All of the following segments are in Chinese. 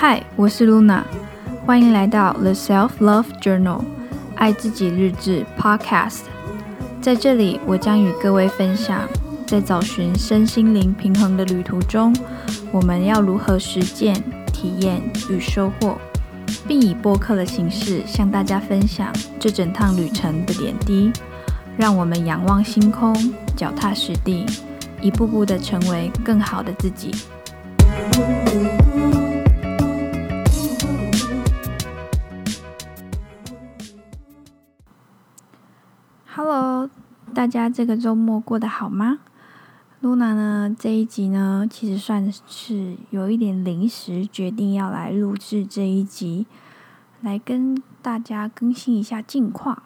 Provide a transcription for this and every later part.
嗨，我是 Luna，欢迎来到 The Self Love Journal 爱自己日志 Podcast。在这里，我将与各位分享，在找寻身心灵平衡的旅途中，我们要如何实践、体验与收获，并以播客的形式向大家分享这整趟旅程的点滴。让我们仰望星空，脚踏实地，一步步的成为更好的自己。大家这个周末过得好吗露娜呢，这一集呢，其实算是有一点临时决定要来录制这一集，来跟大家更新一下近况。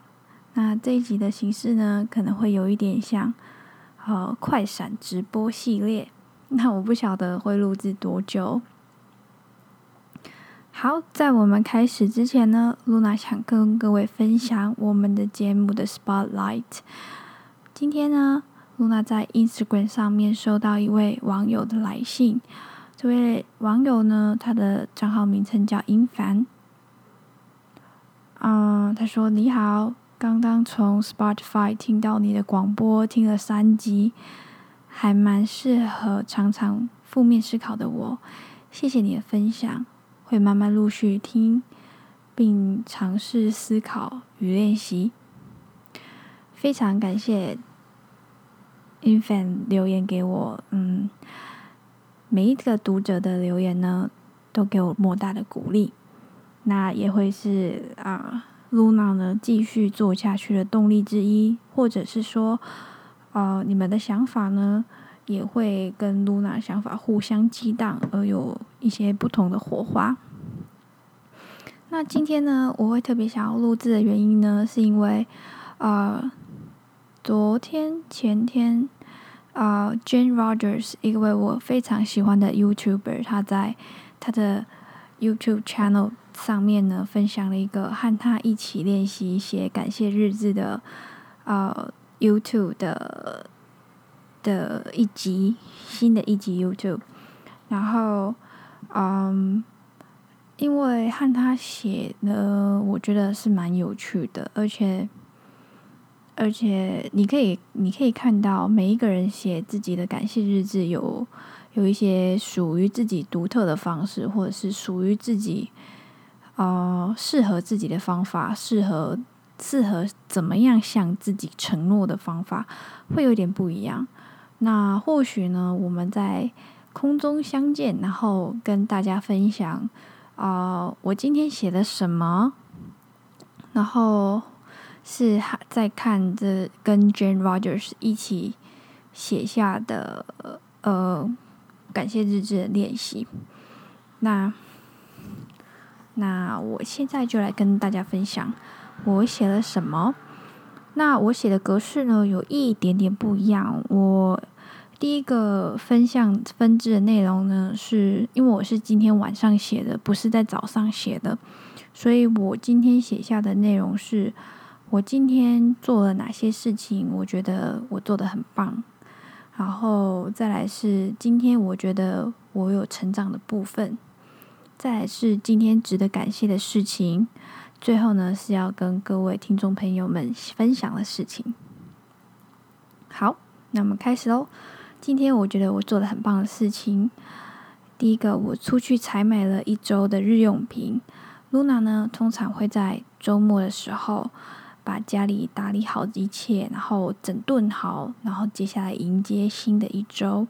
那这一集的形式呢，可能会有一点像呃快闪直播系列。那我不晓得会录制多久。好，在我们开始之前呢露娜想跟各位分享我们的节目的 Spotlight。今天呢露娜在 Instagram 上面收到一位网友的来信。这位网友呢，他的账号名称叫英凡。嗯，他说：“你好。”刚刚从 Spotify 听到你的广播，听了三集，还蛮适合常常负面思考的我。谢谢你的分享，会慢慢陆续听，并尝试思考与练习。非常感谢 Infant 留言给我，嗯，每一个读者的留言呢，都给我莫大的鼓励。那也会是啊。Luna 呢，继续做下去的动力之一，或者是说，呃，你们的想法呢，也会跟 Luna 想法互相激荡，而有一些不同的火花。那今天呢，我会特别想要录制的原因呢，是因为，呃，昨天前天，呃，Jane Rogers，一位我非常喜欢的 YouTuber，他在他的 YouTube channel。上面呢，分享了一个和他一起练习写感谢日志的呃 YouTube 的的一集，新的一集 YouTube，然后嗯，因为和他写的，我觉得是蛮有趣的，而且而且你可以你可以看到每一个人写自己的感谢日志有有一些属于自己独特的方式，或者是属于自己。呃，适合自己的方法，适合适合怎么样向自己承诺的方法，会有点不一样。那或许呢，我们在空中相见，然后跟大家分享啊、我今天写的什么，然后是在看这跟 Jane Rogers 一起写下的呃感谢日志的练习，那。那我现在就来跟大家分享我写了什么。那我写的格式呢，有一点点不一样。我第一个分项分支的内容呢，是因为我是今天晚上写的，不是在早上写的，所以我今天写下的内容是我今天做了哪些事情，我觉得我做得很棒。然后再来是今天我觉得我有成长的部分。再来是今天值得感谢的事情，最后呢是要跟各位听众朋友们分享的事情。好，那我们开始喽。今天我觉得我做了很棒的事情。第一个，我出去采买了一周的日用品。Luna 呢，通常会在周末的时候把家里打理好一切，然后整顿好，然后接下来迎接新的一周。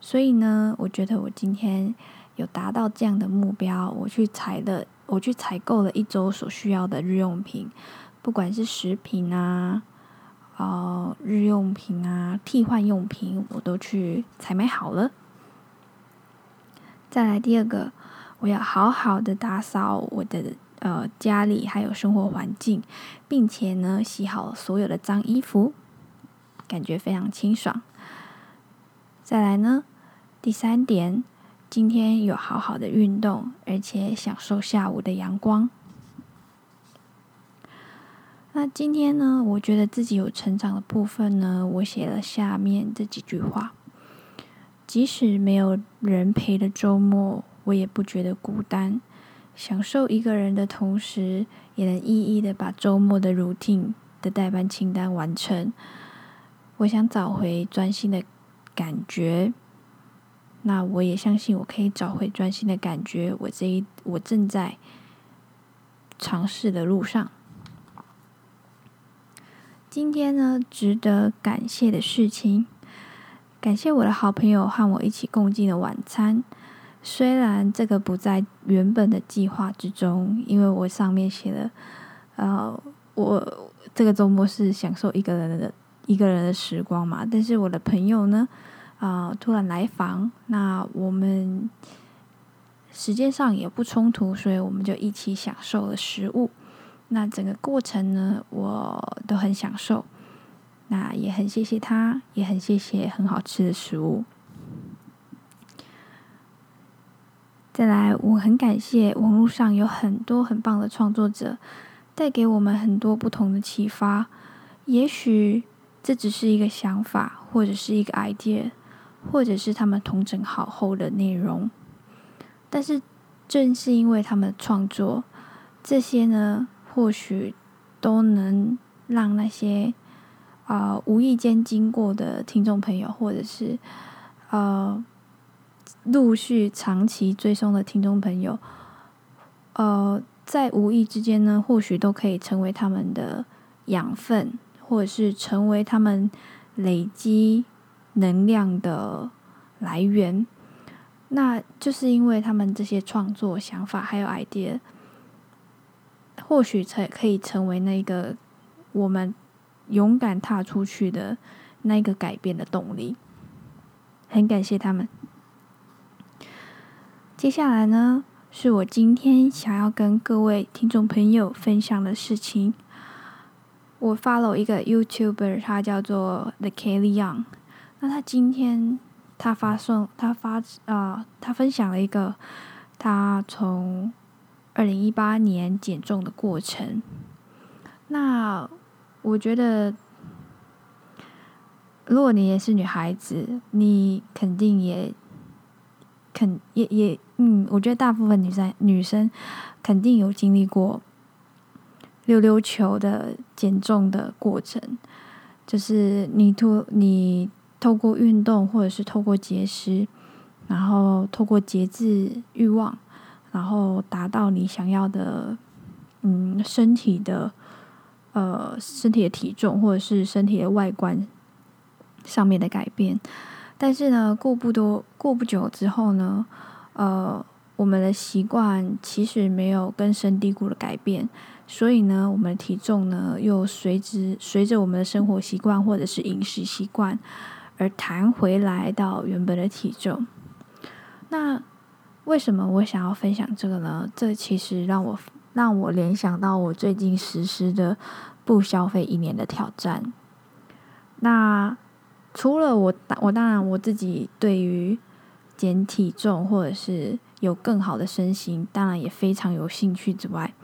所以呢，我觉得我今天。有达到这样的目标，我去采的，我去采购了一周所需要的日用品，不管是食品啊，呃，日用品啊，替换用品，我都去采买好了。再来第二个，我要好好的打扫我的呃家里还有生活环境，并且呢，洗好所有的脏衣服，感觉非常清爽。再来呢，第三点。今天有好好的运动，而且享受下午的阳光。那今天呢，我觉得自己有成长的部分呢，我写了下面这几句话：即使没有人陪的周末，我也不觉得孤单。享受一个人的同时，也能一一的把周末的 routine 的代班清单完成。我想找回专心的感觉，那我也相信我可以找回专心的感觉。我这一我正在尝试的路上。今天呢，值得感谢的事情，感谢我的好朋友和我一起共进的晚餐。虽然这个不在原本的计划之中，因为我上面写了，呃，我这个周末是享受一个人的一个人的时光嘛。但是我的朋友呢，啊、突然来访，那我们时间上也不冲突，所以我们就一起享受了食物。那整个过程呢，我都很享受。那也很谢谢他，也很谢谢很好吃的食物。再来，我很感谢网络上有很多很棒的创作者，带给我们很多不同的启发。也许这只是一个想法，或者是一个 idea，或者是他们统整好后的内容。但是正是因为他们的创作，这些呢，或许都能让那些啊、呃、无意间经过的听众朋友，或者是呃陆续长期追踪的听众朋友，呃，在无意之间呢，或许都可以成为他们的养分，或者是成为他们累积能量的来源。那就是因为他们这些创作想法还有 idea。或许才可以成为那个我们勇敢踏出去的那个改变的动力。很感谢他们。接下来呢，是我今天想要跟各位听众朋友分享的事情。我 follow 一个 YouTuber，他叫做 The Kelly Young。那他今天他发送他发啊、呃，他分享了一个他从二零一八年减重的过程，那我觉得，如果你也是女孩子，你肯定也肯也也嗯，我觉得大部分女生女生肯定有经历过溜溜球的减重的过程，就是你透你透过运动或者是透过节食，然后透过节制欲望。然后达到你想要的，嗯，身体的，呃，身体的体重或者是身体的外观上面的改变。但是呢，过不多，过不久之后呢，呃，我们的习惯其实没有根深蒂固的改变，所以呢，我们的体重呢又随之随着我们的生活习惯或者是饮食习惯而弹回来到原本的体重。那为什么我想要分享这个呢？这其实让我让我联想到我最近实施的不消费一年的挑战。那除了我，我当然我自己对于减体重或者是有更好的身形，当然也非常有兴趣之外，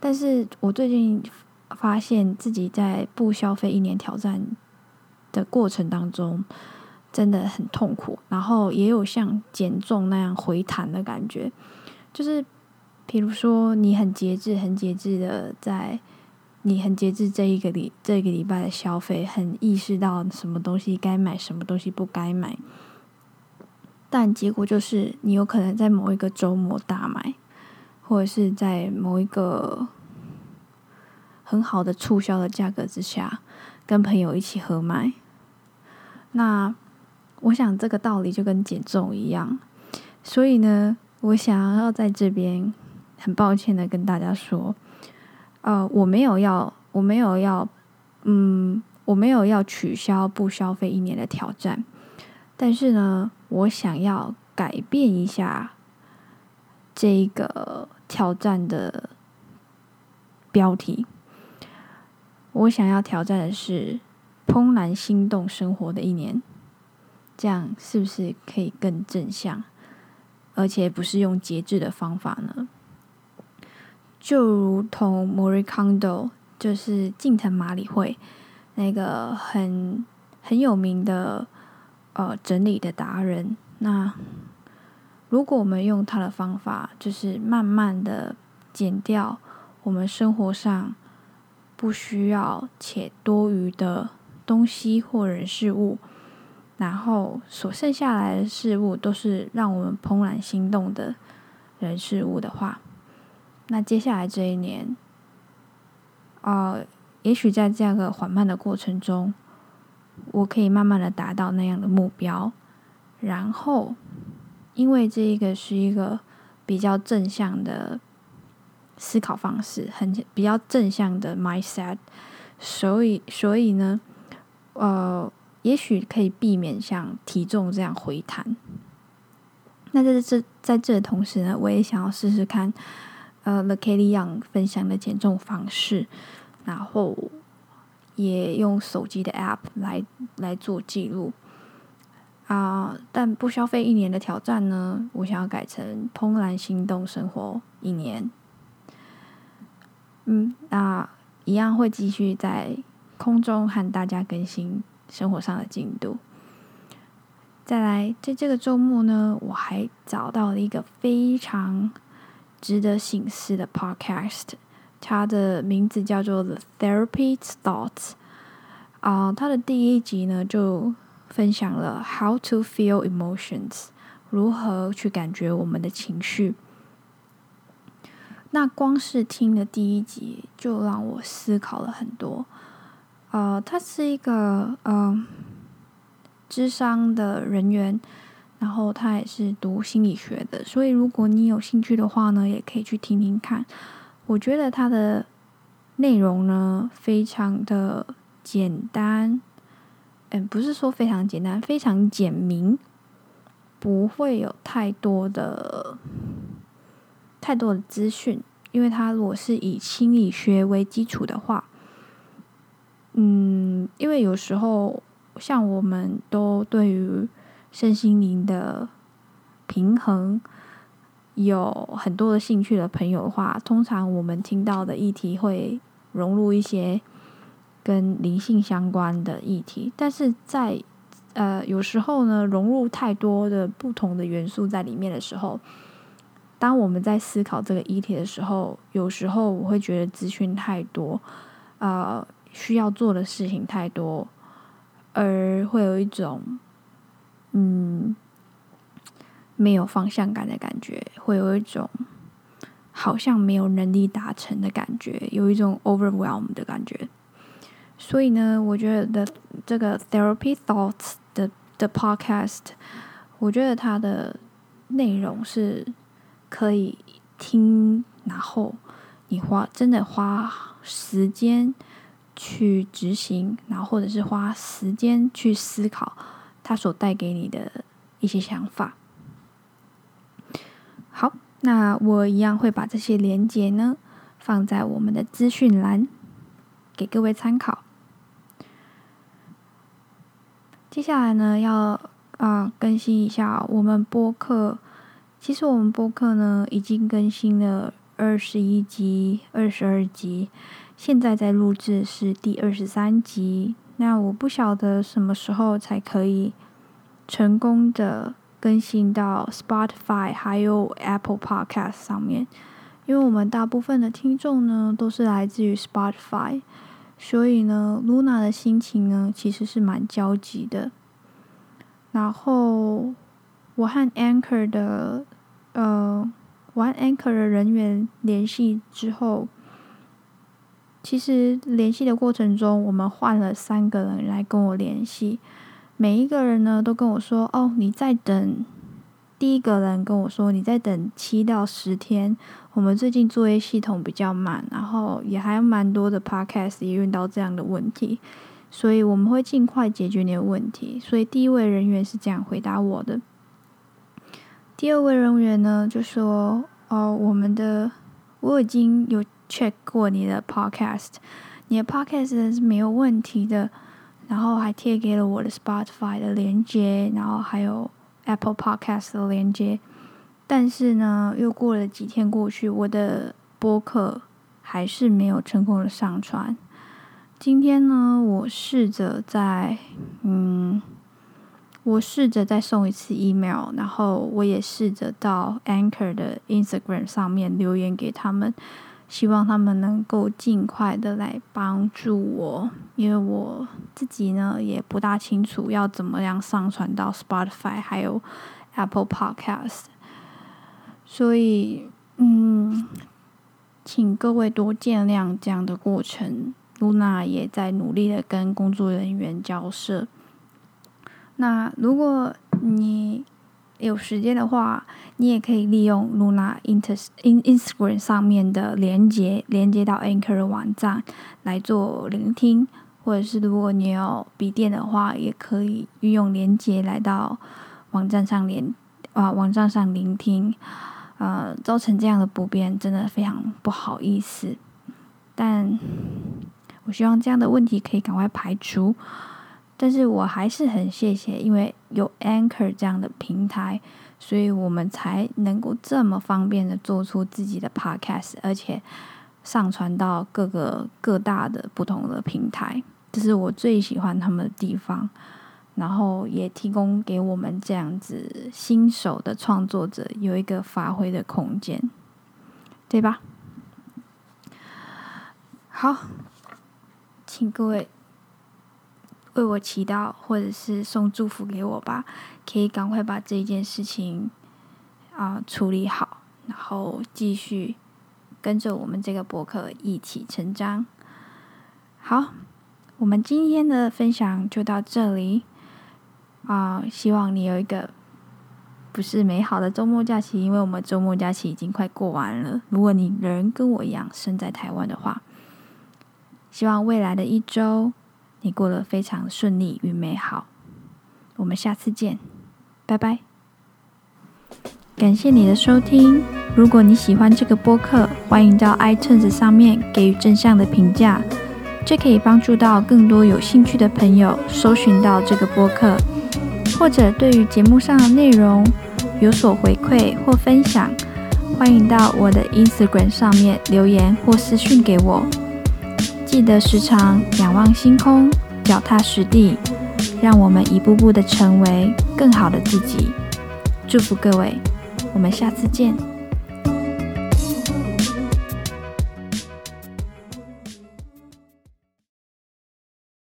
但是我最近发现自己在不消费一年挑战的过程当中。真的很痛苦，然后也有像减重那样回弹的感觉，就是，比如说你很节制、很节制的在，你很节制这一个礼这一个礼拜的消费，很意识到什么东西该买，什么东西不该买，但结果就是你有可能在某一个周末大买，或者是在某一个很好的促销的价格之下，跟朋友一起合买，那。我想这个道理就跟减重一样，所以呢，我想要在这边很抱歉的跟大家说，呃，我没有要，我没有要，嗯，我没有要取消不消费一年的挑战，但是呢，我想要改变一下这个挑战的标题，我想要挑战的是怦然心动生活的一年。这样是不是可以更正向，而且不是用节制的方法呢？就如同 Marie Kondo，就是近藤麻里惠那个很很有名的呃整理的达人。那如果我们用他的方法，就是慢慢的减掉我们生活上不需要且多余的东西或人事物，然后所剩下来的事物都是让我们怦然心动的人事物的话，那接下来这一年，呃，也许在这样一个缓慢的过程中，我可以慢慢的达到那样的目标，然后，因为这一个是一个比较正向的思考方式，很比较正向的 mindset，所以，所以呢，呃。也许可以避免像体重这样回弹。那在这在这同时呢，我也想要试试看，呃，The Kelly Young 分享的减重方式，然后也用手机的 App 来来做记录。啊、但不消费一年的挑战呢，我想要改成怦然心动生活一年。嗯，那一样会继续在空中和大家更新。生活上的进度。再来，在这个周末呢，我还找到了一个非常值得醒思的 podcast，它的名字叫做《The Therapy Thoughts》啊。它的第一集呢，就分享了 How to feel emotions，如何去感觉我们的情绪。那光是听的第一集，就让我思考了很多。呃，他是一个呃，智商的人员，然后他也是读心理学的，所以如果你有兴趣的话呢，也可以去听听看。我觉得他的内容呢，非常的简单，嗯，不是说非常简单，非常简明，不会有太多的太多的资讯，因为他如果是以心理学为基础的话。嗯，因为有时候像我们都对于身心灵的平衡有很多的兴趣的朋友的话，通常我们听到的议题会融入一些跟灵性相关的议题，但是在呃有时候呢，融入太多的不同的元素在里面的时候，当我们在思考这个议题的时候，有时候我会觉得资讯太多，呃。需要做的事情太多，而会有一种嗯没有方向感的感觉，会有一种好像没有能力达成的感觉，有一种 overwhelm 的感觉。所以呢，我觉得的这个 Therapy Thoughts 的的 podcast，我觉得它的内容是可以听，然后你花真的花时间。去执行，然后或者是花时间去思考它所带给你的一些想法。好，那我一样会把这些连接呢放在我们的资讯栏，给各位参考。接下来呢，要啊、更新一下我们播客。其实我们播客呢已经更新了二十一集、二十二集。现在在录制是第二十三集，那我不晓得什么时候才可以成功的更新到 Spotify 还有 Apple Podcast 上面，因为我们大部分的听众呢都是来自于 Spotify，所以呢，Luna 的心情呢其实是蛮焦急的。然后我和 Anchor 的呃，我和 Anchor 的人员联系之后。其实联系的过程中，我们换了三个人来跟我联系，每一个人呢都跟我说：“哦，你在等。”第一个人跟我说：“你在等七到十天。”我们最近作业系统比较慢，然后也还有蛮多的 podcast 也遇到这样的问题，所以我们会尽快解决你的问题。所以第一位人员是这样回答我的。第二位人员呢就说：“哦，我们的我已经有。” check 过你的 podcast，你的 podcast 是没有问题的，然后还贴给了我的 Spotify 的连接，然后还有 Apple Podcast 的连接，但是呢，又过了几天过去，我的播客还是没有成功的上传。今天呢，我试着在嗯我试着再送一次 email，然后我也试着到 Anchor 的 Instagram 上面留言给他们，希望他们能够尽快的来帮助我，因为我自己呢也不大清楚要怎么样上传到 Spotify 还有 Apple Podcast，所以嗯，请各位多见谅这样的过程。露娜也在努力的跟工作人员交涉。那如果你有时间的话，你也可以利用 Luna Inter In Instagram 上面的连接，连接到 Anchor 的网站来做聆听，或者是如果你有笔电的话，也可以运用连接来到网站上连啊网站上聆听。呃，造成这样的不便，真的非常不好意思，但。我希望这样的问题可以赶快排除，但是我还是很谢谢，因为有 Anchor 这样的平台，所以我们才能够这么方便的做出自己的 Podcast，而且上传到各个各大的不同的平台，这是我最喜欢他们的地方。然后也提供给我们这样子新手的创作者有一个发挥的空间，对吧？好。请各位为我祈祷，或者是送祝福给我吧，可以赶快把这件事情啊、处理好，然后继续跟着我们这个博客一起成长。好，我们今天的分享就到这里啊、希望你有一个不是美好的周末假期，因为我们周末假期已经快过完了。如果你人跟我一样身在台湾的话。希望未来的一周你过得非常顺利与美好。我们下次见，拜拜。感谢你的收听。如果你喜欢这个播客，欢迎到 iTunes 上面给予正向的评价，这可以帮助到更多有兴趣的朋友搜寻到这个播客。或者对于节目上的内容有所回馈或分享，欢迎到我的 Instagram 上面留言或私讯给我。记得时常仰望星空，脚踏实地，让我们一步步的成为更好的自己。祝福各位，我们下次见。